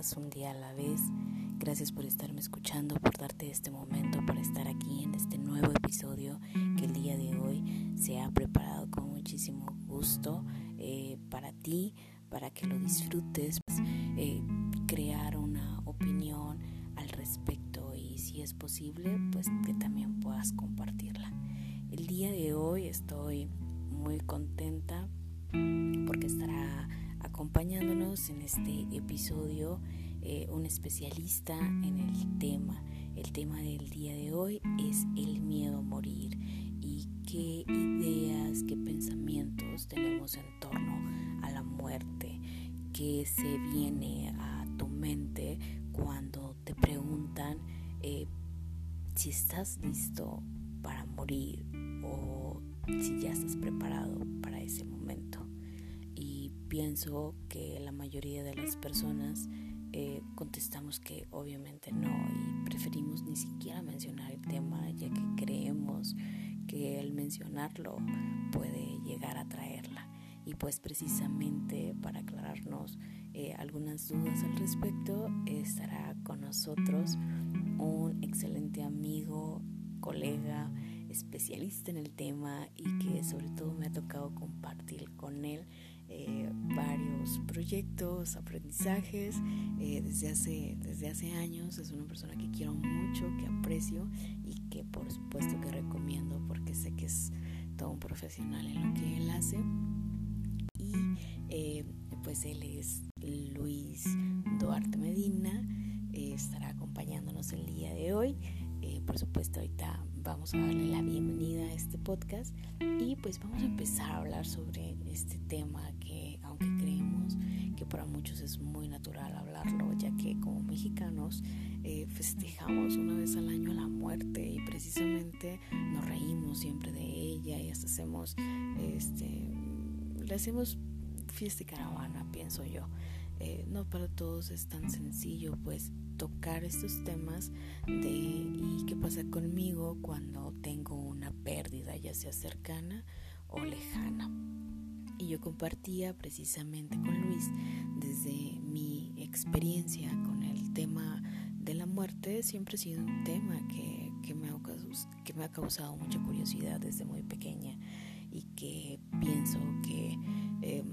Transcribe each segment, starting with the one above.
Un día a la vez. Gracias por estarme escuchando, por darte este momento, por estar aquí en este nuevo episodio que el día de hoy se ha preparado con muchísimo gusto eh, para ti, para que lo disfrutes, eh, crear una opinión al respecto y si es posible, pues que también puedas compartirla. El día de hoy estoy muy contenta porque estará acompañándonos en este episodio eh, un especialista en el tema. El tema del día de hoy es el miedo a morir y qué ideas, qué pensamientos tenemos en torno a la muerte, qué se viene a tu mente cuando te preguntan eh, si estás listo para morir o si ya estás preparado para ese momento. Pienso que la mayoría de las personas eh, contestamos que obviamente no y preferimos ni siquiera mencionar el tema ya que creemos que el mencionarlo puede llegar a traerla. Y pues precisamente para aclararnos eh, algunas dudas al respecto estará con nosotros un excelente amigo, colega, especialista en el tema y que sobre todo me ha tocado compartir con él eh, varios proyectos, aprendizajes eh, desde, hace, desde hace años. Es una persona que quiero mucho, que aprecio y que por supuesto que recomiendo porque sé que es todo un profesional en lo que él hace. Y eh, pues él es Luis Duarte Medina, estará acompañándonos el día de hoy. Por supuesto ahorita vamos a darle la bienvenida a este podcast. Y pues vamos a empezar a hablar sobre este tema que aunque creemos que para muchos es muy natural hablarlo ya que como mexicanos eh, festejamos una vez al año la muerte y precisamente nos reímos siempre de ella y hasta hacemos este le hacemos fiesta y caravana pienso yo eh, no para todos es tan sencillo pues tocar estos temas de qué pasa conmigo cuando tengo una pérdida ya sea cercana o lejana. Y yo compartía precisamente con Luis desde mi experiencia con el tema de la muerte, siempre ha sido un tema que, que, me, ha, que me ha causado mucha curiosidad desde muy pequeña y que pienso que eh,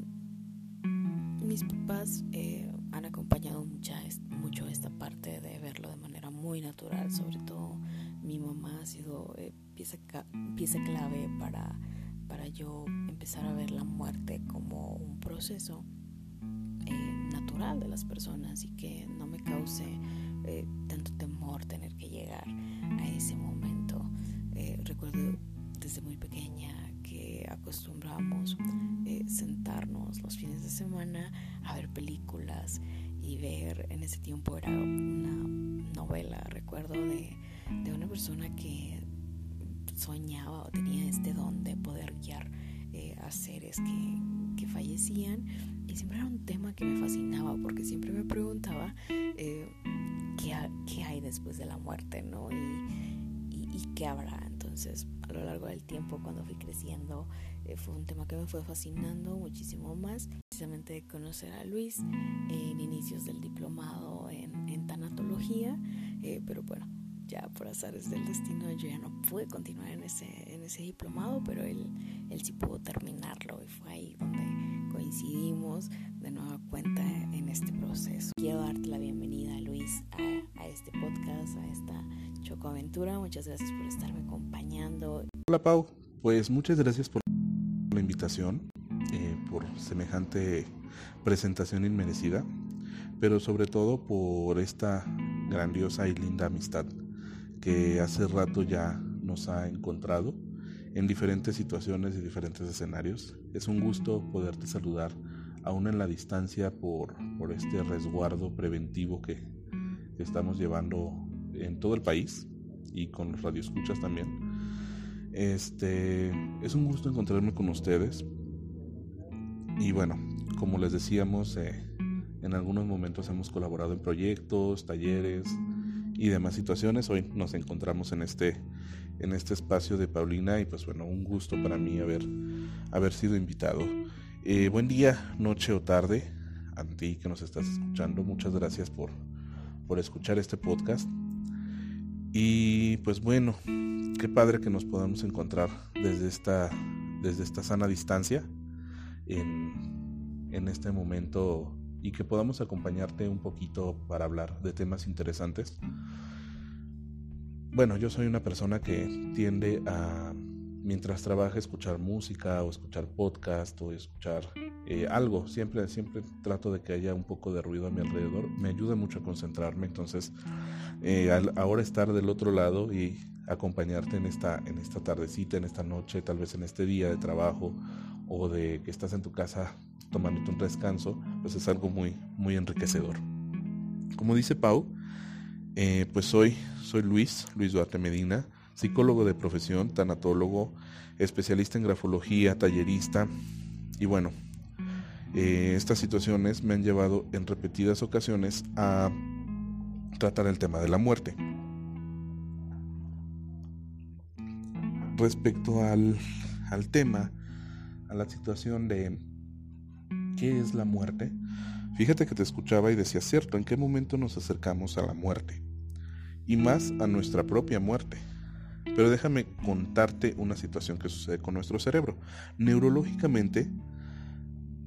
mis papás eh, han acompañado mucha, mucho esta parte de verlo de manera muy natural, sobre todo mi mamá ha sido eh, pieza, clave para, para yo empezar a ver la muerte como un proceso eh, natural de las personas y que no me cause eh, tanto temor tener que llegar a ese momento. recuerdo desde muy pequeña acostumbramos sentarnos los fines de semana a ver películas y ver, en ese tiempo era una novela, recuerdo, de, de una persona que soñaba o tenía este don de poder guiar eh, a seres que, que, fallecían y siempre era un tema que me fascinaba porque siempre me preguntaba eh, ¿qué, ¿qué, hay después de la muerte, ¿no? Y, y, y qué habrá. Entonces, a lo largo del tiempo, cuando fui creciendo, eh, fue un tema que me fue fascinando muchísimo más. Precisamente conocer a Luis en inicios del diplomado en, en tanatología, eh, pero bueno, ya por azares del destino yo ya no pude continuar en ese, en ese diplomado, pero él, él sí pudo terminarlo y fue ahí donde coincidimos de nueva cuenta en este proceso. Quiero darte la bienvenida, Luis, a, a este podcast, a esta chocoaventura. Muchas gracias por estarme acompañando. Hola, Pau. Pues muchas gracias por la invitación, eh, por semejante presentación inmerecida, pero sobre todo por esta grandiosa y linda amistad que hace rato ya nos ha encontrado en diferentes situaciones y diferentes escenarios. Es un gusto poderte saludar aún en la distancia por, por este resguardo preventivo que, estamos llevando en todo el país y con los radioescuchas también. Este, es un gusto encontrarme con ustedes. Y bueno, como les decíamos, eh, en algunos momentos hemos colaborado en proyectos, talleres y demás situaciones. Hoy nos encontramos en este, en este espacio de Paulina y pues bueno, un gusto para mí haber, haber sido invitado. Eh, buen día, noche o tarde a ti que nos estás escuchando. Muchas gracias por, por escuchar este podcast. Y pues bueno, qué padre que nos podamos encontrar desde esta, desde esta sana distancia en, en este momento y que podamos acompañarte un poquito para hablar de temas interesantes. Bueno, yo soy una persona que tiende a, mientras trabaja, escuchar música o escuchar podcast o escuchar eh, algo. Siempre, siempre trato de que haya un poco de ruido a mi alrededor. Me ayuda mucho a concentrarme. Entonces, eh, ahora estar del otro lado y acompañarte en esta, en esta tardecita, en esta noche, tal vez en este día de trabajo o de que estás en tu casa tomándote un descanso, pues es algo muy, muy enriquecedor. Como dice Pau, eh, pues soy, soy Luis, Luis Duarte Medina, psicólogo de profesión, tanatólogo, especialista en grafología, tallerista, y bueno, eh, estas situaciones me han llevado en repetidas ocasiones a tratar el tema de la muerte. Respecto al, al tema, a la situación de qué es la muerte, fíjate que te escuchaba y decía, cierto, ¿en qué momento nos acercamos a la muerte? Y más a nuestra propia muerte. Pero déjame contarte una situación que sucede con nuestro cerebro. Neurológicamente,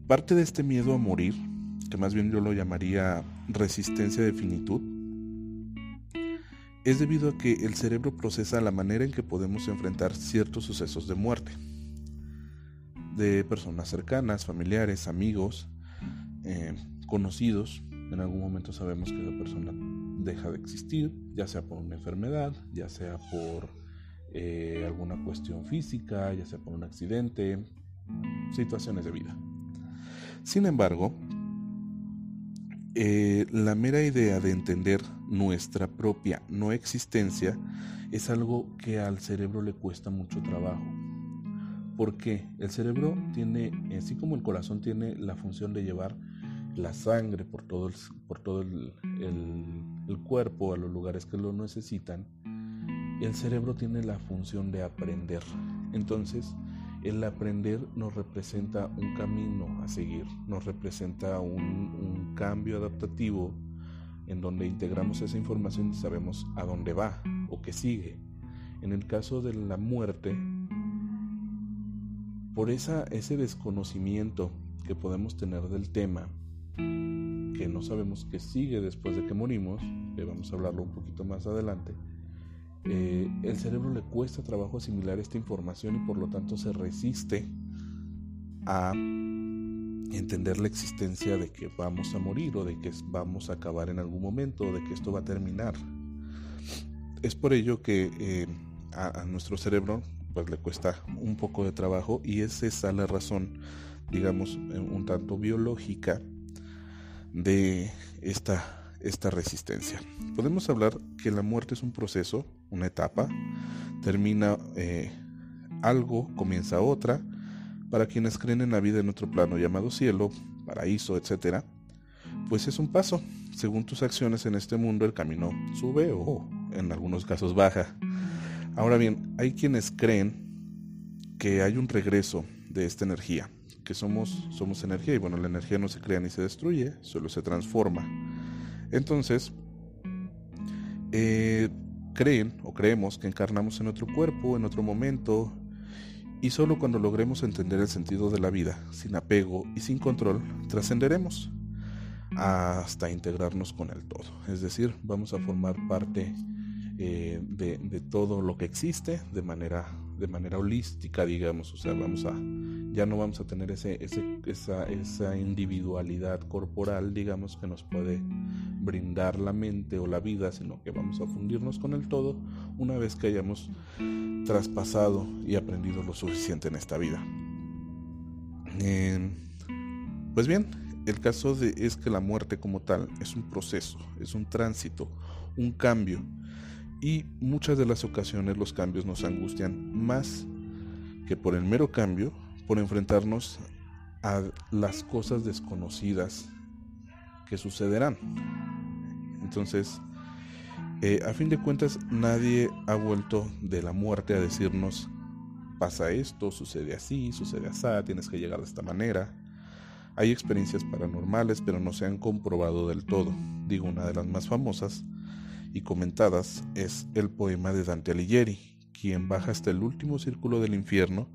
parte de este miedo a morir, que más bien yo lo llamaría resistencia de finitud, es debido a que el cerebro procesa la manera en que podemos enfrentar ciertos sucesos de muerte de personas cercanas, familiares, amigos, eh, conocidos. En algún momento sabemos que esa persona deja de existir, ya sea por una enfermedad, ya sea por eh, alguna cuestión física, ya sea por un accidente, situaciones de vida. Sin embargo, eh, la mera idea de entender nuestra propia no existencia es algo que al cerebro le cuesta mucho trabajo. Porque el cerebro tiene, así como el corazón tiene la función de llevar la sangre por todo el, por todo el, el cuerpo a los lugares que lo necesitan, el cerebro tiene la función de aprender. Entonces, el aprender nos representa un camino a seguir, nos representa un, cambio adaptativo en donde integramos esa información y sabemos a dónde va o qué sigue. En el caso de la muerte, por esa, ese desconocimiento que podemos tener del tema, que no sabemos qué sigue después de que morimos, vamos a hablarlo un poquito más adelante, eh, el cerebro le cuesta trabajo asimilar esta información y por lo tanto se resiste a entender la existencia de que vamos a morir o de que vamos a acabar en algún momento o de que esto va a terminar. Es por ello que eh, a, a, nuestro cerebro pues le cuesta un poco de trabajo y es esa la razón, digamos, un tanto biológica de esta, esta resistencia. Podemos hablar que la muerte es un proceso, una etapa, termina eh, algo, comienza otra. Para quienes creen en la vida en otro plano llamado cielo, paraíso, etc., pues es un paso. Según tus acciones en este mundo, el camino sube o en algunos casos baja. Ahora bien, hay quienes creen que hay un regreso de esta energía, que somos, somos energía y bueno, la energía no se crea ni se destruye, solo se transforma. Entonces, eh, creen o creemos que encarnamos en otro cuerpo, en otro momento, y solo cuando logremos entender el sentido de la vida, sin apego y sin control, trascenderemos hasta integrarnos con el todo. Es decir, vamos a formar parte eh, de, de, todo lo que existe de manera, de manera holística, digamos. O sea, vamos a, ya no vamos a tener ese, ese, esa, esa individualidad corporal, digamos, que nos puede brindar la mente o la vida, sino que vamos a fundirnos con el todo una vez que hayamos traspasado y aprendido lo suficiente en esta vida. Eh, Pues bien, el caso de, es que la muerte como tal es un proceso, es un tránsito, un cambio. Y muchas de las ocasiones los cambios nos angustian más que por el mero cambio, por enfrentarnos a las cosas desconocidas que sucederán. Entonces, eh, a fin de cuentas, nadie ha vuelto de la muerte a decirnos, pasa esto, sucede así, sucede así, tienes que llegar de esta manera. Hay experiencias paranormales, pero no se han comprobado del todo. Digo, una de las más famosas y comentadas es el poema de Dante Alighieri, quien baja hasta el último círculo del infierno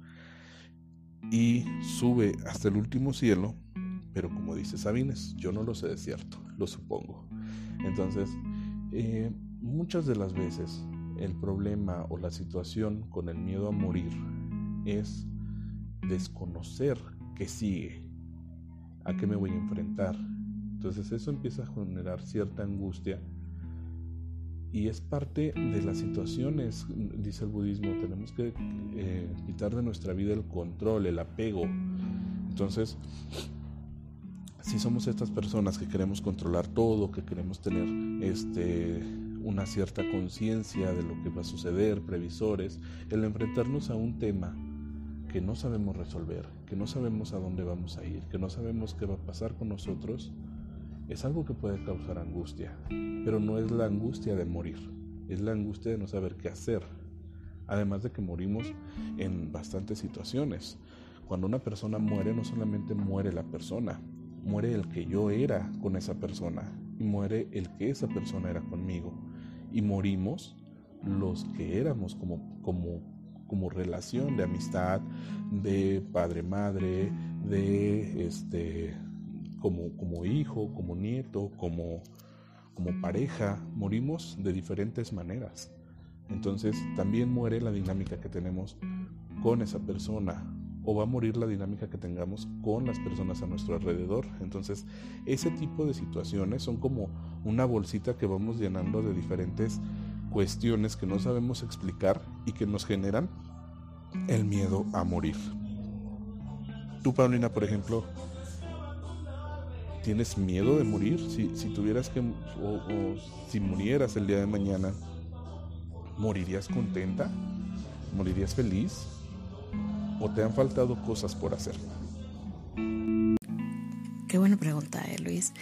y sube hasta el último cielo, pero como dice Sabines, yo no lo sé de cierto, lo supongo. Entonces, eh, muchas de las veces el problema o la situación con el miedo a morir es desconocer qué sigue, a qué me voy a enfrentar. Entonces eso empieza a generar cierta angustia y es parte de las situaciones, dice el budismo, tenemos que eh, quitar de nuestra vida el control, el apego. Entonces, si somos estas personas que queremos controlar todo, que queremos tener este una cierta conciencia de lo que va a suceder, previsores, el enfrentarnos a un tema que no sabemos resolver, que no sabemos a dónde vamos a ir, que no sabemos qué va a pasar con nosotros, es algo que puede causar angustia, pero no es la angustia de morir, es la angustia de no saber qué hacer. Además de que morimos en bastantes situaciones. Cuando una persona muere, no solamente muere la persona, muere el que yo era con esa persona y muere el que esa persona era conmigo. Y morimos los que éramos como, como, como relación de amistad, de padre-madre, de este, como, hijo, como nieto, como, como pareja, morimos de diferentes maneras. Entonces también muere la dinámica que tenemos con esa persona o va a morir la dinámica que tengamos con las personas a nuestro alrededor. Entonces ese tipo de situaciones son como una bolsita que vamos llenando de diferentes cuestiones que no sabemos explicar y que nos generan el miedo a morir. Tú, Paulina, por ejemplo, ¿Tienes miedo de morir? Si, tuvieras que, o, si murieras el día de mañana, ¿morirías contenta? ¿Morirías feliz? ¿O te han faltado cosas por hacer? Qué buena pregunta, eh, Luis.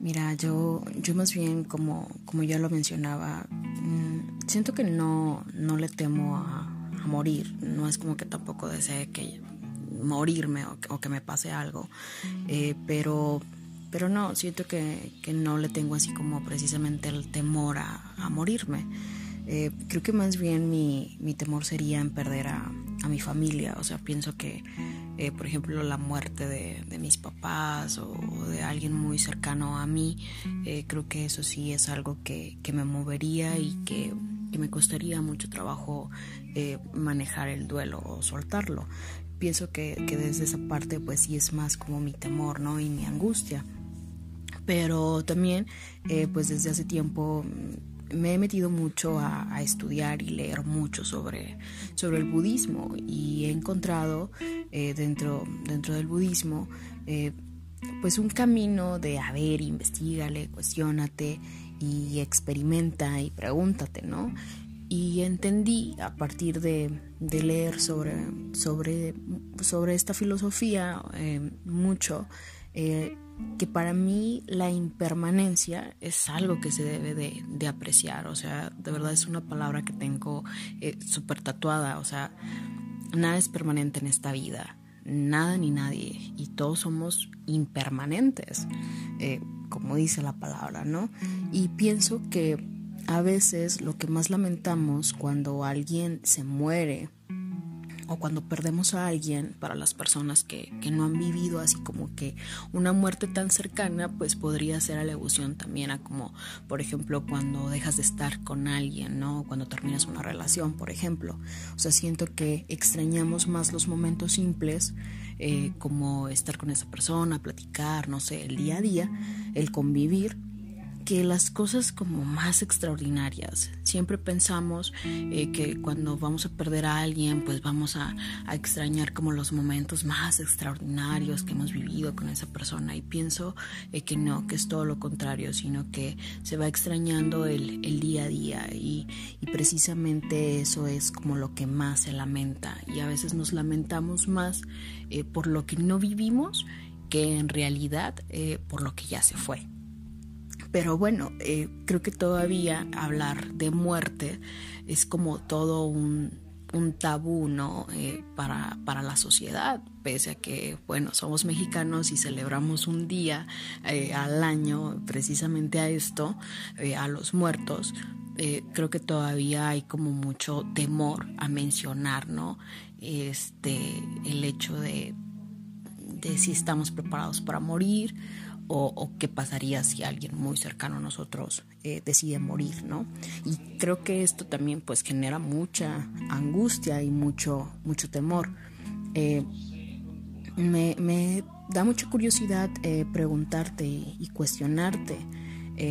Mira, yo, yo más bien, como, como ya lo mencionaba, mm, siento que no, no le temo a, morir. No es como que tampoco desee que morirme o, que me pase algo. Eh, pero pero no, siento que, no le tengo así como precisamente el temor a, morirme. Eh, creo que más bien mi, temor sería en perder a, mi familia. O sea, pienso que, eh, por ejemplo, la muerte de, mis papás o de alguien muy cercano a mí, eh, creo que eso sí es algo que, me movería y que, me costaría mucho trabajo manejar el duelo o soltarlo. Pienso que, que desde esa parte pues sí es más como mi temor, ¿no? Y mi angustia pero también eh, pues desde hace tiempo mm, me he metido mucho a, estudiar y leer mucho sobre, sobre el budismo y he encontrado eh, dentro, dentro del budismo eh, pues un camino de a ver, investigale, cuestionate y experimenta y pregúntate, ¿no? Y entendí a partir de, leer sobre, sobre, sobre esta filosofía mucho que para mí la impermanencia es algo que se debe de, apreciar, o sea, de verdad es una palabra que tengo eh, súper tatuada, o sea, nada es permanente en esta vida, nada ni nadie, y todos somos impermanentes, eh, como dice la palabra, ¿no? Y pienso que a veces lo que más lamentamos cuando alguien se muere, o cuando perdemos a alguien, para las personas que, no han vivido así como que una muerte tan cercana, pues podría ser alelusión también a como, por ejemplo, cuando dejas de estar con alguien, ¿no? Cuando terminas una relación, por ejemplo. O sea, siento que extrañamos más los momentos simples, eh, como estar con esa persona, platicar, no sé, el día a día, el convivir, que las cosas como más extraordinarias. Siempre pensamos eh, que cuando vamos a perder a alguien, pues vamos a, extrañar como los momentos más extraordinarios que hemos vivido con esa persona. Y pienso eh, que no, que es todo lo contrario, sino que se va extrañando el, día a día. Y, precisamente eso es como lo que más se lamenta. Y a veces nos lamentamos más eh, por lo que no vivimos que en realidad por lo que ya se fue. Pero bueno, eh, creo que todavía hablar de muerte es como todo un, tabú, ¿no? Eh, para, para, la sociedad, pese a que, bueno, somos mexicanos y celebramos un día eh, al año precisamente a esto, a los muertos. creo que todavía hay como mucho temor a mencionar, ¿no? Este, el hecho de, si estamos preparados para morir o, qué pasaría si alguien muy cercano a nosotros eh, decide morir, ¿no? Y creo que esto también pues genera mucha angustia y mucho, mucho temor. Eh, me, da mucha curiosidad eh, preguntarte y, cuestionarte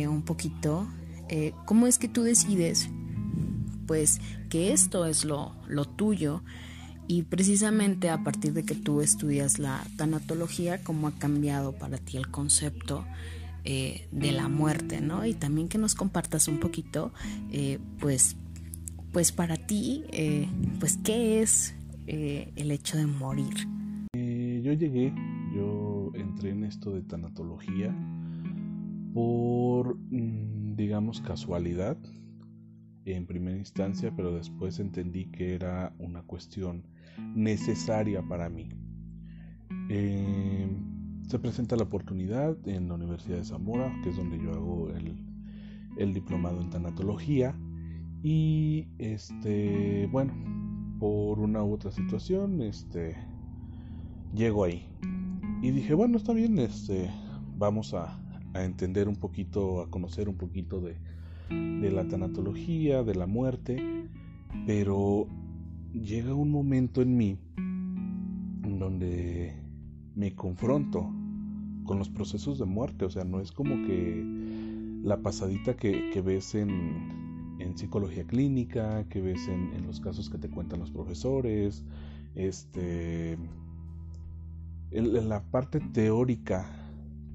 un poquito cómo es que tú decides pues que esto es lo, lo tuyo y precisamente a partir de que tú estudias la tanatología, cómo ha cambiado para ti el concepto eh, de la muerte, ¿no? Y también que nos compartas un poquito, eh, pues, pues para ti, eh, pues, ¿qué es el hecho de morir? yo llegué, yo entré en esto de tanatología por, mm, digamos, casualidad en primera instancia, pero después entendí que era una cuestión necesaria para mí. Eh, se presenta la oportunidad en la Universidad de Zamora, que es donde yo hago el, el diplomado en tanatología. Y este, bueno, por una u otra situación, este, llego ahí. Y dije, bueno, está bien, este, vamos a, a entender un poquito, a conocer un poquito de, de la tanatología, de la muerte, pero llega un momento en mí donde me confronto con los procesos de muerte, o sea, no es como que la pasadita que, ves en, en, psicología clínica, que ves en, en, los casos que te cuentan los profesores, este, en la parte teórica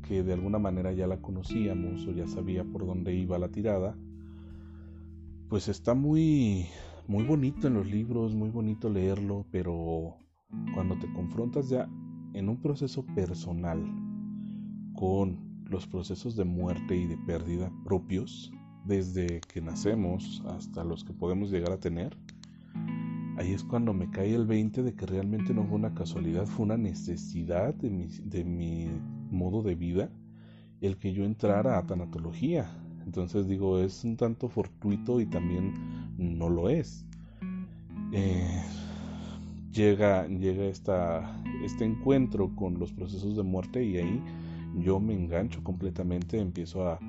que de alguna manera ya la conocíamos o ya sabía por dónde iba la tirada, pues está muy muy bonito en los libros, muy bonito leerlo, pero cuando te confrontas ya en un proceso personal con los procesos de muerte y de pérdida propios, desde que nacemos hasta los que podemos llegar a tener, ahí es cuando me cae el 20 de que realmente no fue una casualidad, fue una necesidad de mi, de mi modo de vida el que yo entrara a tanatología. Entonces digo, es un tanto fortuito y también no lo es. Eh, llega llega esta, este encuentro con los procesos de muerte y ahí yo me engancho completamente, empiezo a,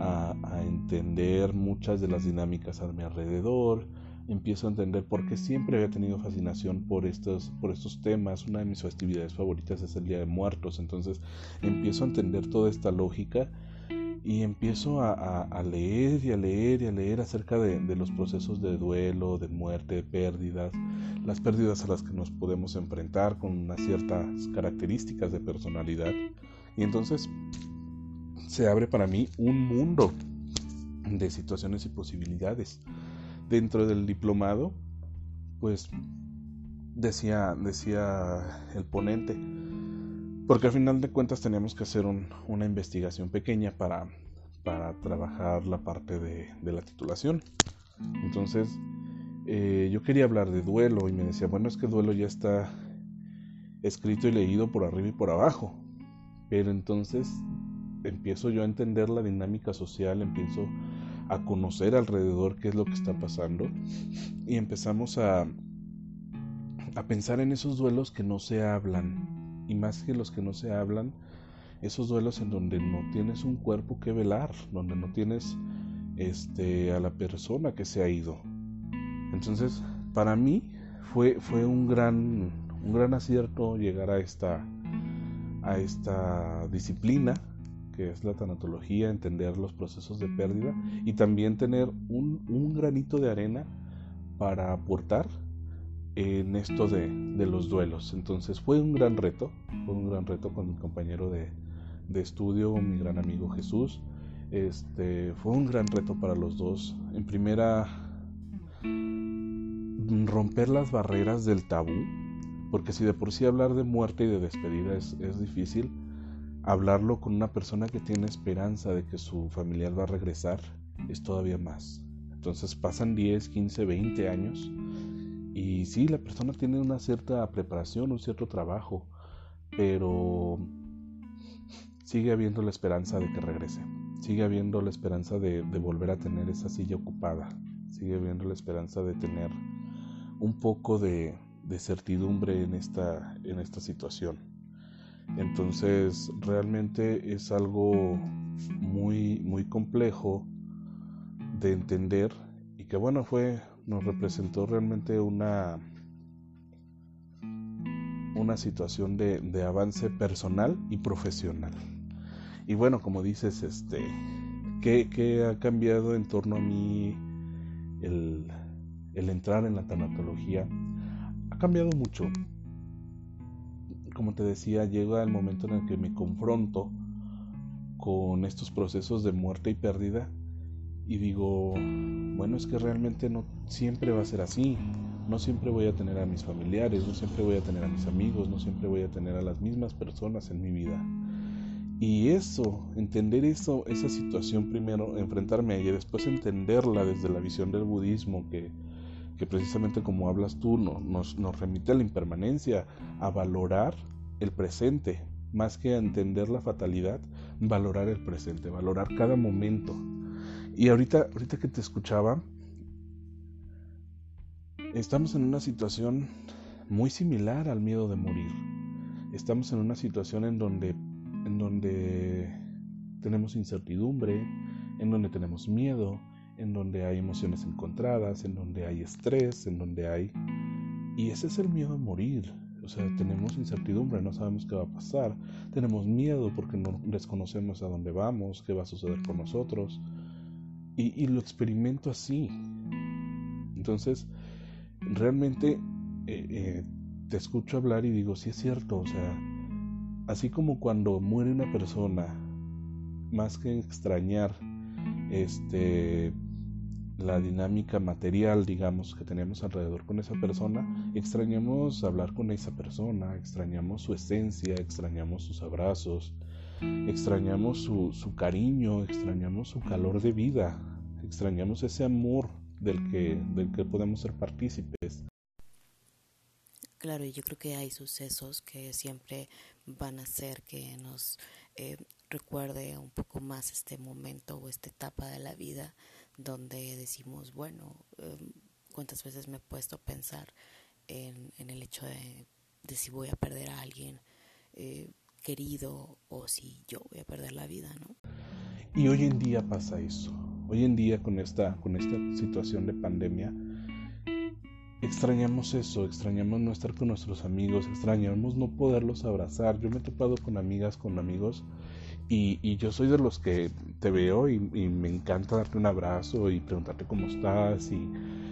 a, entender muchas de las dinámicas a mi alrededor, empiezo a entender por qué siempre había tenido fascinación por estos, por estos temas. Una de mis festividades favoritas es el Día de Muertos, entonces empiezo a entender toda esta lógica y empiezo a, leer y a leer y a leer acerca de, los procesos de duelo, de muerte, de pérdidas, las pérdidas a las que nos podemos enfrentar con unas ciertas características de personalidad. Y entonces se abre para mí un mundo de situaciones y posibilidades. Dentro del diplomado, pues decía, decía el ponente, porque al final de cuentas teníamos que hacer una investigación pequeña para, para trabajar la parte de, la titulación. Entonces, eh, yo quería hablar de duelo y me decía, bueno, es que duelo ya está escrito y leído por arriba y por abajo. Pero entonces empiezo yo a entender la dinámica social, empiezo a conocer alrededor qué es lo que está pasando y empezamos a, a pensar en esos duelos que no se hablan, y más que los que no se hablan, esos duelos en donde no tienes un cuerpo que velar, donde no tienes este a la persona que se ha ido. Entonces, para mí fue, fue un gran un gran acierto llegar a esta a esta disciplina que es la tanatología, entender los procesos de pérdida y también tener un, un granito de arena para aportar en esto de, de, los duelos. Entonces fue un gran reto, fue un gran reto con mi compañero de, de estudio, mi gran amigo Jesús. Este, fue un gran reto para los dos. En primera, romper las barreras del tabú, porque si de por sí hablar de muerte y de despedida es, es difícil, hablarlo con una persona que tiene esperanza de que su familiar va a regresar es todavía más. Entonces pasan 10, 15, 20 años y sí, la persona tiene una cierta preparación, un cierto trabajo, pero sigue habiendo la esperanza de que regrese, sigue habiendo la esperanza de, volver a tener esa silla ocupada, sigue habiendo la esperanza de tener un poco de, certidumbre en esta, en esta situación. Entonces realmente es algo muy, muy complejo de entender y que bueno fue nos representó realmente una una situación de, de avance personal y profesional. Y bueno, como dices, este, ¿qué, ha cambiado en torno a mí el, el entrar en la tanatología? Ha cambiado mucho. Como te decía, llega el momento en el que me confronto con estos procesos de muerte y pérdida y digo, bueno, es que realmente no siempre va a ser así. No siempre voy a tener a mis familiares, no siempre voy a tener a mis amigos, no siempre voy a tener a las mismas personas en mi vida. Y eso, entender eso, esa situación primero, enfrentarme a ella, después entenderla desde la visión del budismo, que, que precisamente como hablas tú, no, nos, nos remite a la impermanencia, a valorar el presente, más que a entender la fatalidad, valorar el presente, valorar cada momento. Y ahorita, ahorita que te escuchaba, estamos en una situación muy similar al miedo de morir. Estamos en una situación en donde en donde tenemos incertidumbre, en donde tenemos miedo, en donde hay emociones encontradas, en donde hay estrés, en donde hay... Y ese es el miedo a morir. O sea, tenemos incertidumbre, no sabemos qué va a pasar. Tenemos miedo porque no desconocemos a dónde vamos, qué va a suceder con nosotros. Y, lo experimento así. Entonces, realmente eh, eh, te escucho hablar y digo, sí es cierto, o sea, Así como cuando muere una persona, más que extrañar este la dinámica material, digamos, que tenemos alrededor con esa persona, extrañamos hablar con esa persona, extrañamos su esencia, extrañamos sus abrazos, extrañamos su, su cariño, extrañamos su calor de vida, extrañamos ese amor del que, del que podemos ser partícipes. Claro, yo creo que hay sucesos que siempre van a hacer que nos eh, recuerde un poco más este momento o esta etapa de la vida donde decimos, bueno, em, cuántas veces me he puesto a pensar en, el hecho de, si voy a perder a alguien eh, querido o si yo voy a perder la vida, ¿no? Y hoy en día pasa eso. Hoy en día con esta, con esta situación de pandemia, extrañamos eso, extrañamos no estar con nuestros amigos, extrañamos no poderlos abrazar. Yo me he topado con amigas, con amigos, y, yo soy de los que te veo y, me encanta darte un abrazo y preguntarte cómo estás y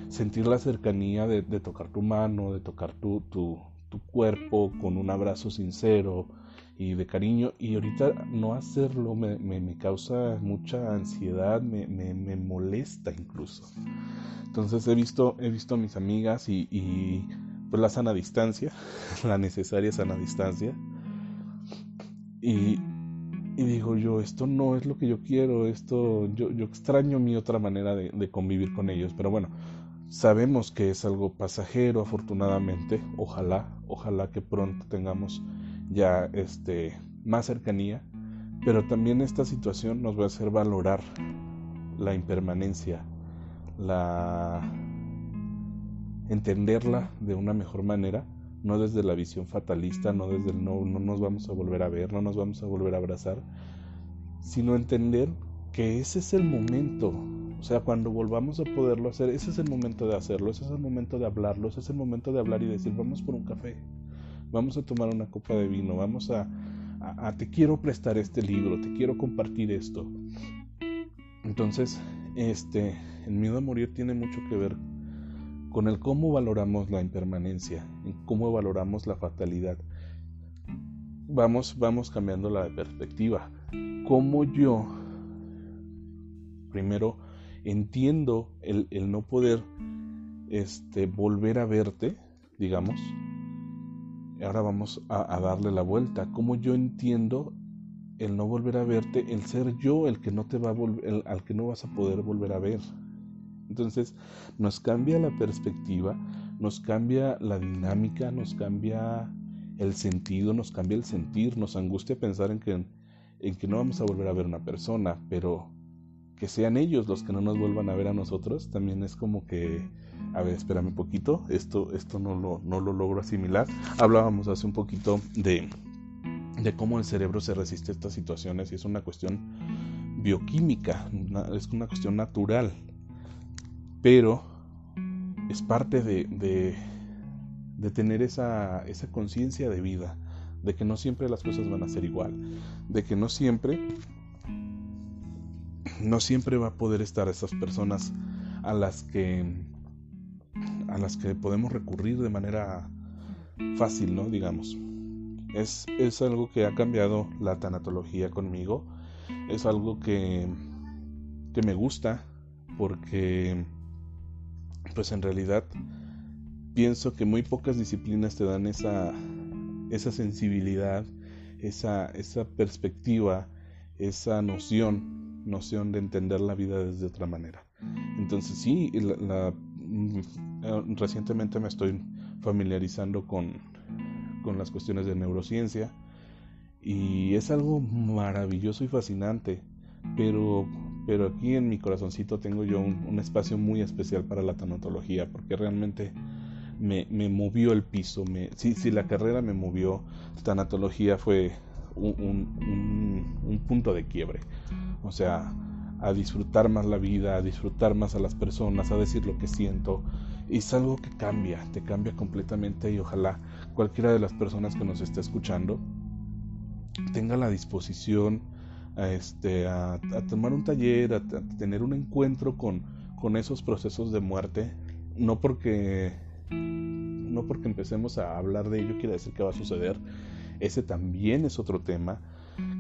sentir la cercanía de, tocar tu mano, de tocar tu, tu, tu cuerpo con un abrazo sincero y de cariño y ahorita no hacerlo me, me, causa mucha ansiedad, me, me, molesta incluso. Entonces he visto, he visto a mis amigas y, y pues la sana distancia, la necesaria sana distancia. Y, y, digo yo, esto no es lo que yo quiero, esto, yo, yo extraño mi otra manera de, de convivir con ellos, pero bueno, sabemos que es algo pasajero, afortunadamente, ojalá, ojalá que pronto tengamos ya este, más cercanía, pero también esta situación nos va a hacer valorar la impermanencia, la entenderla de una mejor manera, no desde la visión fatalista, no desde el no, no nos vamos a volver a ver, no nos vamos a volver a abrazar, sino entender que ese es el momento, o sea, cuando volvamos a poderlo hacer, ese es el momento de hacerlo, ese es el momento de hablarlo, ese es el momento de hablar y decir, vamos por un café, vamos a tomar una copa de vino, vamos a, a, te quiero prestar este libro, te quiero compartir esto. Entonces, este, el miedo a morir tiene mucho que ver con el cómo valoramos la impermanencia, en cómo valoramos la fatalidad. Vamos, vamos cambiando la perspectiva. Cómo yo primero entiendo el, el no poder este, volver a verte, digamos. Ahora vamos a, darle la vuelta. ¿Cómo yo entiendo el no volver a verte, el ser yo el que no te va a al que no vas a poder volver a ver? Entonces nos cambia la perspectiva, nos cambia la dinámica, nos cambia el sentido, nos cambia el sentir, nos angustia pensar en que, en que no vamos a volver a ver una persona, pero que sean ellos los que no nos vuelvan a ver a nosotros, también es como que, a ver, espérame un poquito, esto, esto no, lo, no lo logro asimilar. Hablábamos hace un poquito de, de cómo el cerebro se resiste a estas situaciones y es una cuestión bioquímica, es una cuestión natural, pero es parte de, de, tener esa, esa conciencia de vida, de que no siempre las cosas van a ser igual, de que no siempre no siempre va a poder estar esas personas a las que a las que podemos recurrir de manera fácil, ¿no? Digamos. Es, es algo que ha cambiado la tanatología conmigo. Es algo que, que me gusta porque pues en realidad pienso que muy pocas disciplinas te dan esa, esa sensibilidad, esa, esa perspectiva, esa noción noción de entender la vida desde otra manera. Entonces sí, la, recientemente me estoy familiarizando con, con las cuestiones de neurociencia y es algo maravilloso y fascinante, pero, pero aquí en mi corazoncito tengo yo un, espacio muy especial para la tanatología, porque realmente me, me movió el piso, me, sí, la carrera me movió, tanatología fue un, un, un punto de quiebre o sea, a disfrutar más la vida, a disfrutar más a las personas, a decir lo que siento. Es algo que cambia, te cambia completamente y ojalá cualquiera de las personas que nos esté escuchando tenga la disposición a, este, a, tomar un taller, a, tener un encuentro con, con esos procesos de muerte, no porque, no porque empecemos a hablar de ello quiere decir que va a suceder, ese también es otro tema,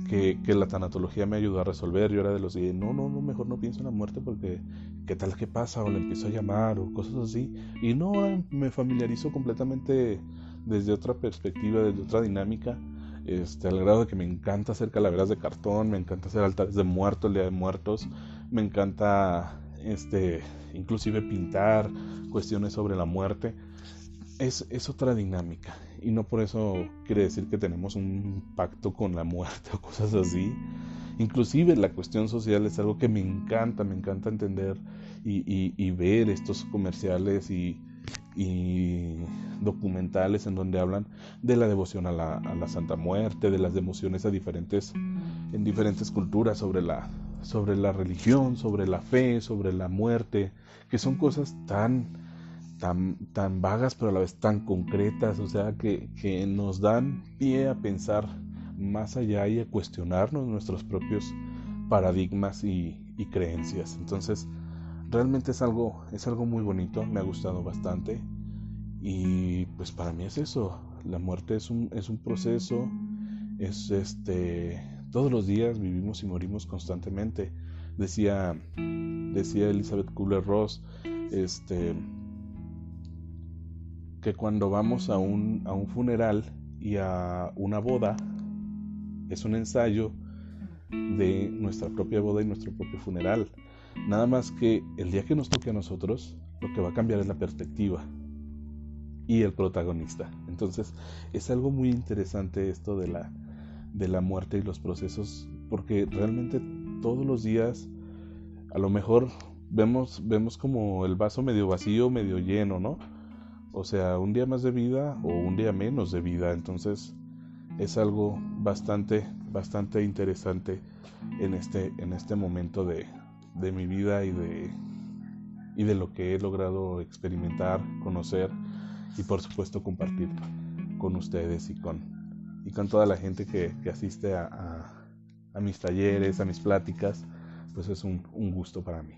que, la tanatología me ayudó a resolver. Yo era de los que, no, no, no, mejor no pienso en la muerte porque qué tal que pasa o le empiezo a llamar o cosas así. Y no, me familiarizó completamente desde otra perspectiva, desde otra dinámica. Este, al grado de que me encanta hacer calaveras de cartón, me encanta hacer altares de muertos, de muertos, me encanta este, inclusive pintar cuestiones sobre la muerte. Es, es otra dinámica y no por eso quiere decir que tenemos un pacto con la muerte o cosas así. Inclusive la cuestión social es algo que me encanta, me encanta entender y, ver estos comerciales y, documentales en donde hablan de la devoción a la, Santa Muerte, de las devociones a diferentes, en diferentes culturas sobre la, sobre la religión, sobre la fe, sobre la muerte, que son cosas tan tan, tan vagas pero a la vez tan concretas, o sea, que, que nos dan pie a pensar más allá y a cuestionarnos nuestros propios paradigmas y, y, creencias. Entonces, realmente es algo, es algo muy bonito, me ha gustado bastante. Y pues para mí es eso, la muerte es un, es un proceso, es este, todos los días vivimos y morimos constantemente. Decía, decía Elizabeth Kubler-Ross, este, que cuando vamos a un, a un funeral y a una boda, es un ensayo de nuestra propia boda y nuestro propio funeral. Nada más que el día que nos toque a nosotros, lo que va a cambiar es la perspectiva y el protagonista. Entonces, es algo muy interesante esto de la, de la muerte y los procesos, porque realmente todos los días, a lo mejor vemos, vemos como el vaso medio vacío, medio lleno, ¿no? O sea, un día más de vida o un día menos de vida. Entonces es algo bastante, bastante interesante en este, en este momento de, de mi vida y de, y de lo que he logrado experimentar, conocer y por supuesto compartir con ustedes y con, y con toda la gente que, asiste a, mis talleres, a mis pláticas, pues es un, gusto para mí.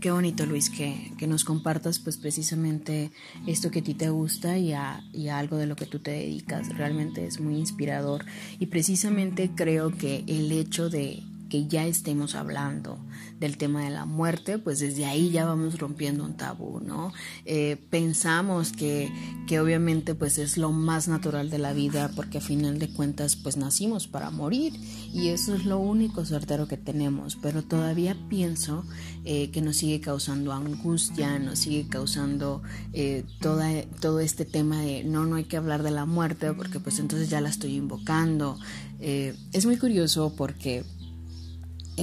Qué bonito Luis que, nos compartas pues precisamente esto que a ti te gusta y a, y a algo de lo que tú te dedicas. Realmente es muy inspirador y precisamente creo que el hecho de que ya estemos hablando del tema de la muerte, pues desde ahí ya vamos rompiendo un tabú, ¿no? Eh, pensamos que, que obviamente pues es lo más natural de la vida porque a final de cuentas pues nacimos para morir y eso es lo único certero que tenemos, pero todavía pienso eh, que nos sigue causando angustia, nos sigue causando eh, toda, todo este tema de no, no hay que hablar de la muerte porque pues entonces ya la estoy invocando. es muy curioso porque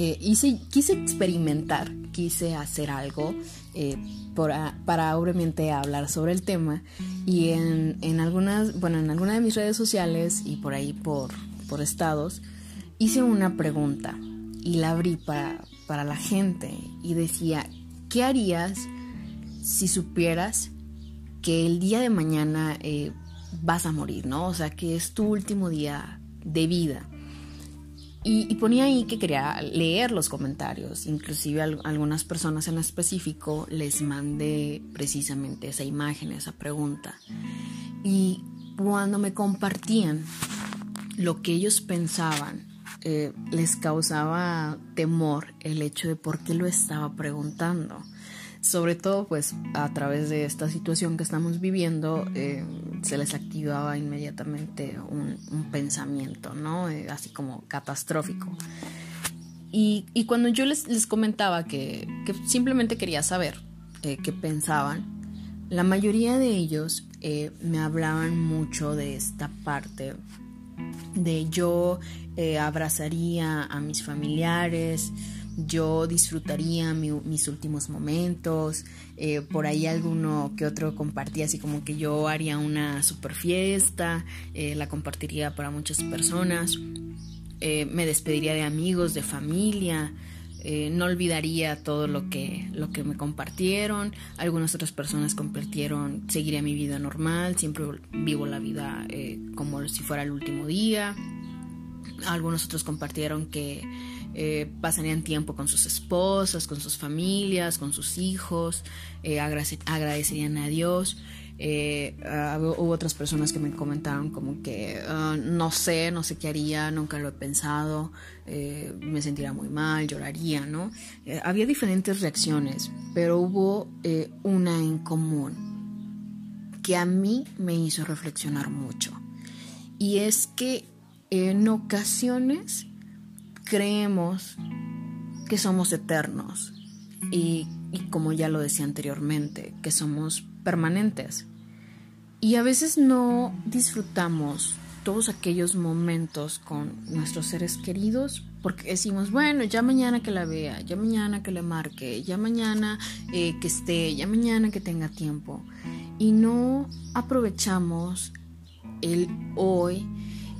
eh, quise experimentar, quise hacer algo eh, para obviamente hablar sobre el tema y en, algunas, bueno, en alguna de mis redes sociales y por ahí por, por estados, hice una pregunta y la abrí para, para la gente y decía, ¿qué harías si supieras que el día de mañana eh, vas a morir, ¿no? O sea, que es tu último día de vida. Y, ponía ahí que quería leer los comentarios, inclusive a algunas personas en específico les mandé precisamente esa imagen, esa pregunta. Y cuando me compartían lo que ellos pensaban, eh, les causaba temor el hecho de por qué lo estaba preguntando sobre todo pues a través de esta situación que estamos viviendo eh, se les activaba inmediatamente un, pensamiento, ¿no? Eh, así como catastrófico. Y, cuando yo les, les comentaba que, simplemente quería saber eh, qué pensaban, la mayoría de ellos me hablaban mucho de esta parte de yo abrazaría a mis familiares, yo disfrutaría mis últimos momentos, eh, por ahí alguno que otro compartía así como que yo haría una super fiesta, eh, la compartiría para muchas personas, eh, me despediría de amigos, de familia, no olvidaría todo lo que, lo que me compartieron, algunas otras personas compartieron, seguiría mi vida normal, siempre vivo la vida como si fuera el último día, algunos otros compartieron que eh, pasarían tiempo con sus esposas, con sus familias, con sus hijos, eh, agradecerían a Dios. Eh, ah, hubo otras personas que me comentaron como que ah, no sé, no sé qué haría, nunca lo he pensado, me sentiría muy mal, lloraría, ¿no? había diferentes reacciones, pero hubo una en común que a mí me hizo reflexionar mucho. Y es que en ocasiones creemos que somos eternos y, como ya lo decía anteriormente, que somos permanentes. Y a veces no disfrutamos todos aquellos momentos con nuestros seres queridos porque decimos, bueno, ya mañana que la vea, ya mañana que le marque, ya mañana eh, que esté, ya mañana que tenga tiempo. Y no aprovechamos el hoy,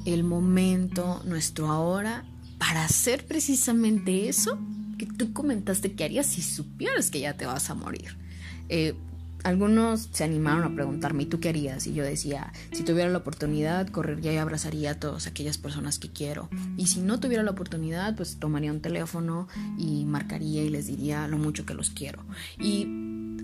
el momento, nuestro ahora para hacer precisamente eso que tú comentaste que harías si supieras que ya te vas a morir. Eh, algunos se animaron a preguntarme, ¿y tú qué harías? Y yo decía, si tuviera la oportunidad, correría y abrazaría a todas aquellas personas que quiero. Y si no tuviera la oportunidad, pues tomaría un teléfono y marcaría y les diría lo mucho que los quiero. Y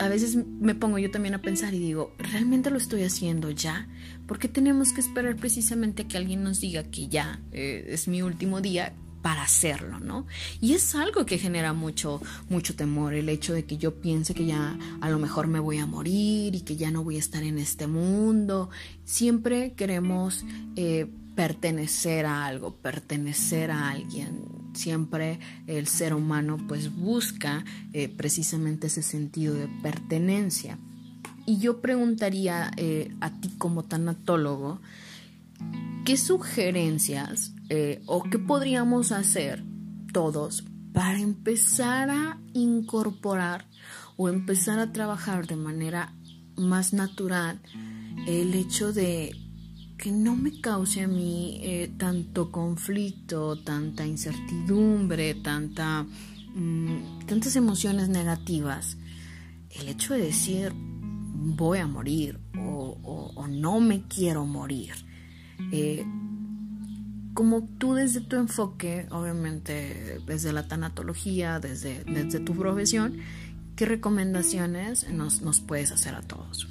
a veces me pongo yo también a pensar y digo, ¿realmente lo estoy haciendo ya? ¿Por qué tenemos que esperar precisamente a que alguien nos diga que ya eh, es mi último día para hacerlo, ¿no? Y es algo que genera mucho, mucho temor, el hecho de que yo piense que ya a lo mejor me voy a morir y que ya no voy a estar en este mundo. Siempre queremos eh, pertenecer a algo, pertenecer a alguien. Siempre el ser humano pues busca eh, precisamente ese sentido de pertenencia. Y yo preguntaría eh, a ti como tanatólogo, ¿qué sugerencias eh, o qué podríamos hacer todos para empezar a incorporar o empezar a trabajar de manera más natural el hecho de que no me cause a mí eh, tanto conflicto, tanta incertidumbre, tanta, mm, tantas emociones negativas. El hecho de decir voy a morir o, no me quiero morir. Eh, como tú desde tu enfoque, obviamente desde la tanatología, desde, desde tu profesión, ¿qué recomendaciones nos, nos puedes hacer a todos?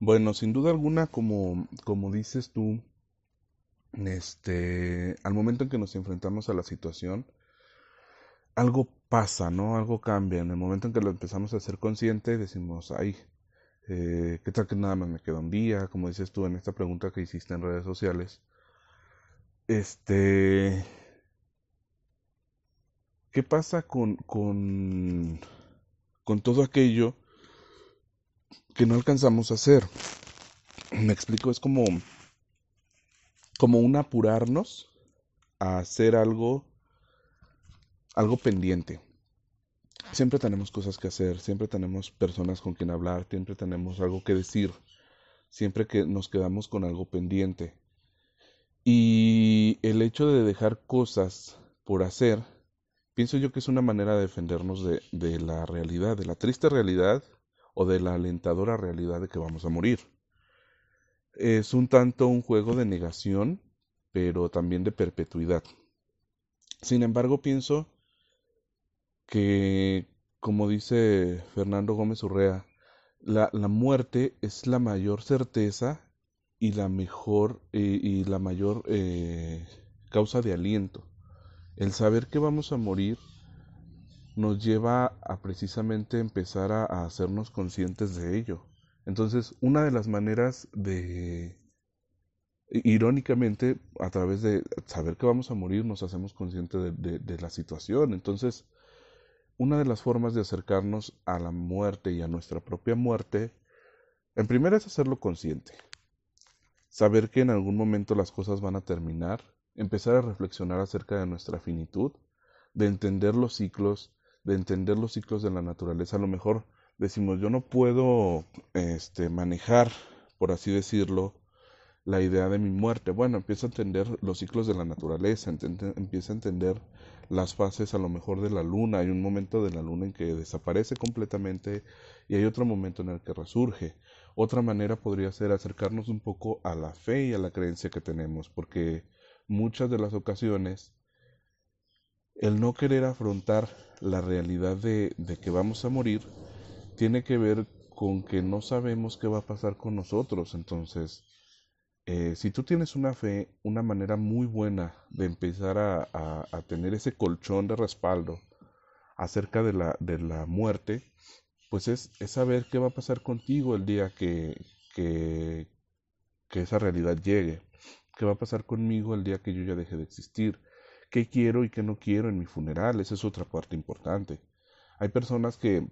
Bueno, sin duda alguna, como, como dices tú, este, al momento en que nos enfrentamos a la situación, algo pasa, ¿no? Algo cambia. En el momento en que lo empezamos a ser consciente, decimos, ay, eh, ¿qué tal que nada más me queda un día? Como dices tú en esta pregunta que hiciste en redes sociales. Este, ¿qué pasa con, con, con todo aquello que no alcanzamos a hacer? Me explico, es como, como un apurarnos a hacer algo, algo pendiente siempre tenemos cosas que hacer, siempre tenemos personas con quien hablar, siempre tenemos algo que decir, siempre que nos quedamos con algo pendiente. Y el hecho de dejar cosas por hacer, pienso yo que es una manera de defendernos de, la realidad, de la triste realidad o de la alentadora realidad de que vamos a morir. Es un tanto un juego de negación, pero también de perpetuidad. Sin embargo, pienso que, como dice Fernando Gómez Urrea, la, la muerte es la mayor certeza y la mejor eh, y la mayor eh, causa de aliento. El saber que vamos a morir nos lleva a precisamente empezar a, hacernos conscientes de ello. Entonces, una de las maneras de, irónicamente, a través de saber que vamos a morir, nos hacemos conscientes de, de, de la situación. Entonces, una de las formas de acercarnos a la muerte y a nuestra propia muerte, en primera es hacerlo consciente. Saber que en algún momento las cosas van a terminar, empezar a reflexionar acerca de nuestra finitud, de entender los ciclos, de entender los ciclos de la naturaleza. A lo mejor decimos, yo no puedo este, manejar, por así decirlo, la idea de mi muerte. Bueno, empieza a entender los ciclos de la naturaleza, empieza a entender las fases a lo mejor de la luna. Hay un momento de la luna en que desaparece completamente y hay otro momento en el que resurge. Otra manera podría ser acercarnos un poco a la fe y a la creencia que tenemos, porque muchas de las ocasiones el no querer afrontar la realidad de, de que vamos a morir tiene que ver con que no sabemos qué va a pasar con nosotros. Entonces, eh, si tú tienes una fe, una manera muy buena de empezar a, a, tener ese colchón de respaldo acerca de la, de la muerte, pues es, es, saber qué va a pasar contigo el día que, que, que esa realidad llegue, qué va a pasar conmigo el día que yo ya deje de existir, qué quiero y qué no quiero en mi funeral, esa es otra parte importante. Hay personas que,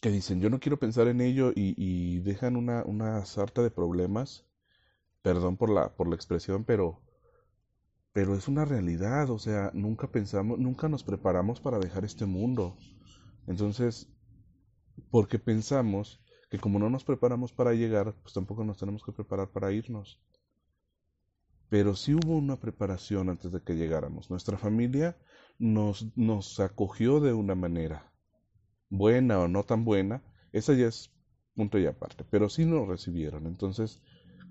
que dicen, yo no quiero pensar en ello y, y dejan una, una sarta de problemas perdón por la, por la expresión, pero, pero es una realidad, o sea, nunca pensamos, nunca nos preparamos para dejar este mundo. Entonces, porque pensamos que como no nos preparamos para llegar, pues tampoco nos tenemos que preparar para irnos. Pero sí hubo una preparación antes de que llegáramos. Nuestra familia nos, nos acogió de una manera, buena o no tan buena, esa ya es punto y aparte, pero sí nos recibieron. Entonces,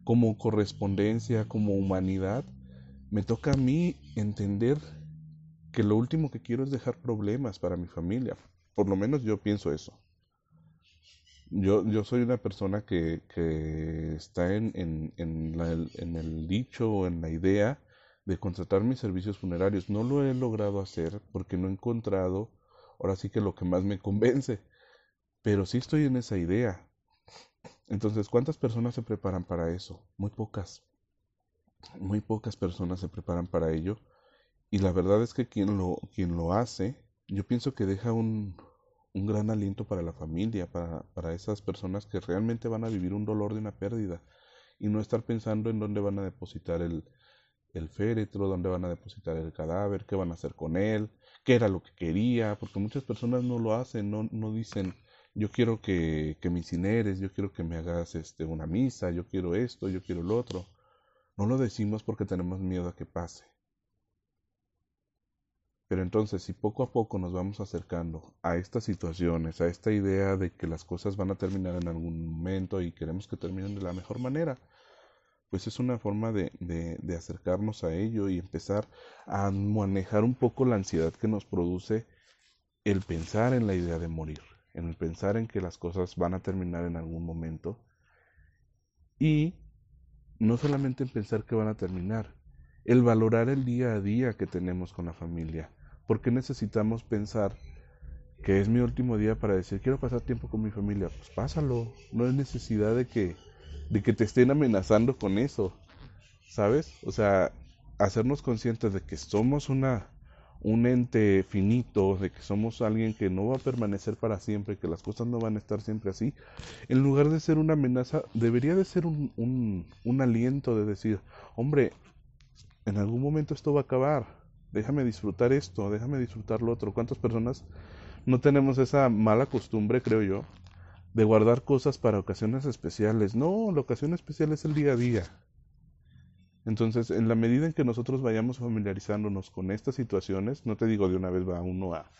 como correspondencia, como humanidad, me toca a mí entender que lo último que quiero es dejar problemas para mi familia. Por lo menos yo pienso eso. Yo, yo soy una persona que, que está en, en, en, la, en el dicho o en la idea de contratar mis servicios funerarios. No lo he logrado hacer porque no he encontrado, ahora sí que lo que más me convence, pero sí estoy en esa idea. Entonces, ¿cuántas personas se preparan para eso? Muy pocas. Muy pocas personas se preparan para ello. Y la verdad es que quien lo, quien lo hace, yo pienso que deja un, un gran aliento para la familia, para, para esas personas que realmente van a vivir un dolor de una pérdida y no estar pensando en dónde van a depositar el, el féretro, dónde van a depositar el cadáver, qué van a hacer con él, qué era lo que quería, porque muchas personas no lo hacen, no, no dicen, yo quiero que, que me incineres, yo quiero que me hagas este, una misa, yo quiero esto, yo quiero lo otro. No lo decimos porque tenemos miedo a que pase. Pero entonces, si poco a poco nos vamos acercando a estas situaciones, a esta idea de que las cosas van a terminar en algún momento y queremos que terminen de la mejor manera, pues es una forma de, de, de acercarnos a ello y empezar a manejar un poco la ansiedad que nos produce el pensar en la idea de morir, en el pensar en que las cosas van a terminar en algún momento y no solamente en pensar que van a terminar, el valorar el día a día que tenemos con la familia. porque necesitamos pensar que es mi último día para decir quiero pasar tiempo con mi familia? Pues pásalo, no hay necesidad de que, de que te estén amenazando con eso, ¿sabes? O sea, hacernos conscientes de que somos una un ente finito, de que somos alguien que no va a permanecer para siempre, que las cosas no van a estar siempre así, en lugar de ser una amenaza, debería de ser un, un, un aliento de decir, hombre, en algún momento esto va a acabar, déjame disfrutar esto, déjame disfrutar lo otro. ¿Cuántas personas no tenemos esa mala costumbre, creo yo, de guardar cosas para ocasiones especiales? No, la ocasión especial es el día a día. Entonces, en la medida en que nosotros vayamos familiarizándonos con estas situaciones, no te digo de una vez va uno a,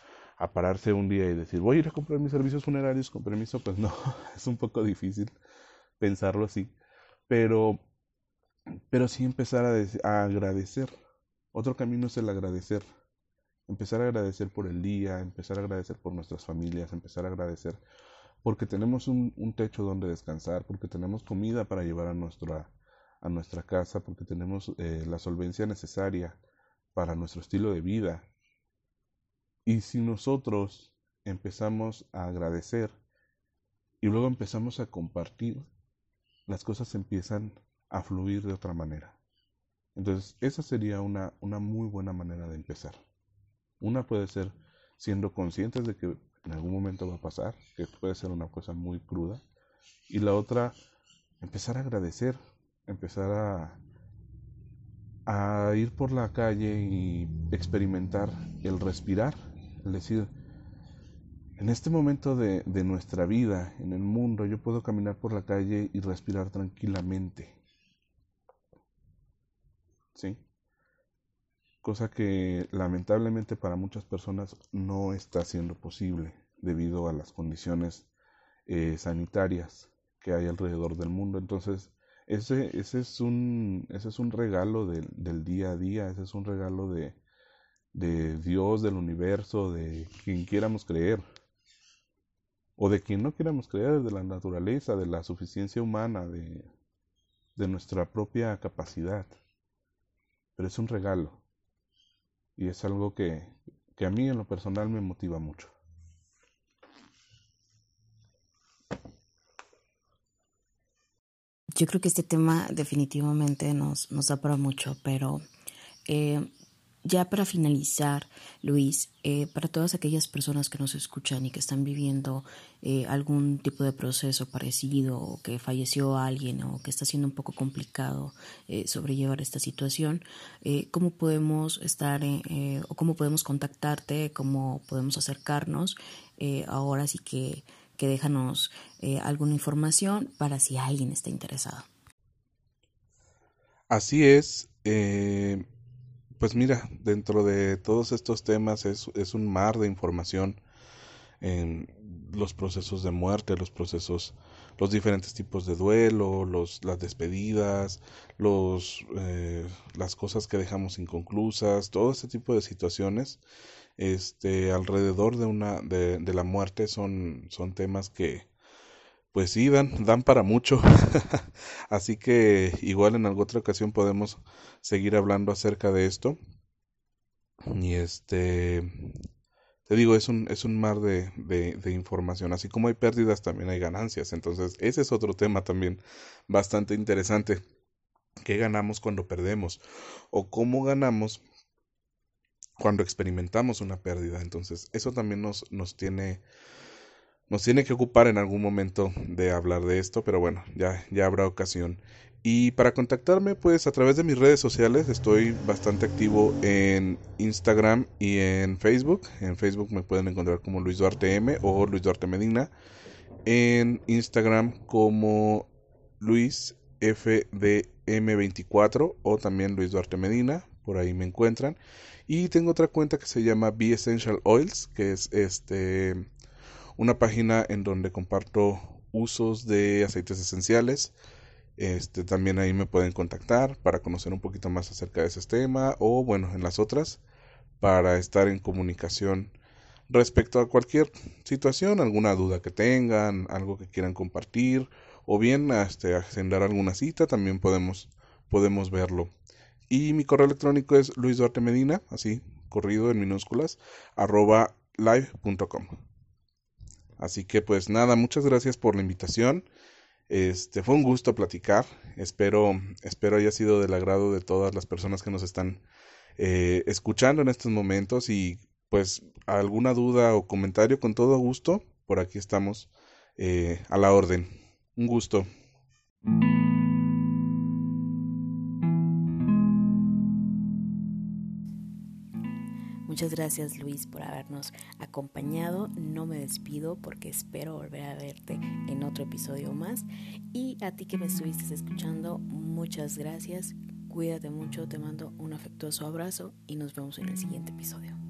pararse un día y decir, voy a ir a comprar mis servicios funerarios con permiso, pues no, es un poco difícil pensarlo así, pero, pero sí empezar a, a agradecer. Otro camino es el agradecer. Empezar a agradecer por el día, empezar a agradecer por nuestras familias, empezar a agradecer porque tenemos un, un techo donde descansar, porque tenemos comida para llevar a nuestra a nuestra casa porque tenemos eh, la solvencia necesaria para nuestro estilo de vida. Y si nosotros empezamos a agradecer y luego empezamos a compartir, las cosas empiezan a fluir de otra manera. Entonces, esa sería una, una muy buena manera de empezar. Una puede ser siendo conscientes de que en algún momento va a pasar, que puede ser una cosa muy cruda. Y la otra, empezar a agradecer empezar a, a ir por la calle y experimentar el respirar, es decir, en este momento de, de, nuestra vida, en el mundo, yo puedo caminar por la calle y respirar tranquilamente. ¿Sí? Cosa que lamentablemente para muchas personas no está siendo posible debido a las condiciones eh, sanitarias que hay alrededor del mundo. Entonces, ese, ese, es, un, ese es un regalo del, del día a día, ese es un regalo de, de Dios, del universo, de quien quieramos creer, o de quien no quieramos creer, de la naturaleza, de la suficiencia humana, de, de nuestra propia capacidad. Pero es un regalo, y es algo que, que a mí en lo personal me motiva mucho. Yo creo que este tema definitivamente nos, nos da para mucho, pero eh, ya para finalizar, Luis, eh, para todas aquellas personas que nos escuchan y que están viviendo eh, algún tipo de proceso parecido, o que falleció alguien, o que está siendo un poco complicado eh, sobrellevar esta situación, eh, ¿cómo podemos estar o cómo podemos contactarte, cómo podemos acercarnos? ahora sí que que déjanos eh, alguna información para si alguien está interesado. Así es. Eh, pues mira, dentro de todos estos temas es, un mar de información en los procesos de muerte, los procesos, los diferentes tipos de duelo, los, las despedidas, los, eh, las cosas que dejamos inconclusas, todo este tipo de situaciones este alrededor de una de, la muerte son son temas que pues sí dan dan para mucho. Así que igual en alguna otra ocasión podemos seguir hablando acerca de esto. Y este te digo es un es un mar de, de, de información. Así como hay pérdidas también hay ganancias. Entonces ese es otro tema también bastante interesante. Qué ganamos cuando perdemos o cómo ganamos cuando experimentamos una pérdida. Entonces, eso también nos, nos tiene nos tiene que ocupar en algún momento de hablar de esto, pero bueno, ya, ya habrá ocasión. Y para contactarme, pues a través de mis redes sociales, estoy bastante activo en Instagram y en Facebook. En Facebook me pueden encontrar como Luis Duarte M o Luis Duarte Medina. En Instagram como Luis FDM24 o también Luis Duarte Medina, por ahí me encuentran. Y tengo otra cuenta que se llama Be Essential Oils, que es este una página en donde comparto usos de aceites esenciales Este, también ahí me pueden contactar para conocer un poquito más acerca de ese tema o bueno, en las otras para estar en comunicación respecto a cualquier situación, alguna duda que tengan, algo que quieran compartir o bien este, agendar alguna cita, también podemos, podemos verlo. Y mi correo electrónico es Luis Duarte Medina, así, corrido en minúsculas, arroba live.com. Así que pues nada, muchas gracias por la invitación. Este fue un gusto platicar. Espero, espero haya sido del agrado de todas las personas que nos están eh, escuchando en estos momentos y pues alguna duda o comentario con todo gusto, por aquí estamos eh, a la orden. Un gusto. Muchas gracias Luis por habernos acompañado. No me despido porque espero volver a verte en otro episodio más. Y a ti que me estuviste escuchando, muchas gracias. Cuídate mucho, te mando un afectuoso abrazo y nos vemos en el siguiente episodio.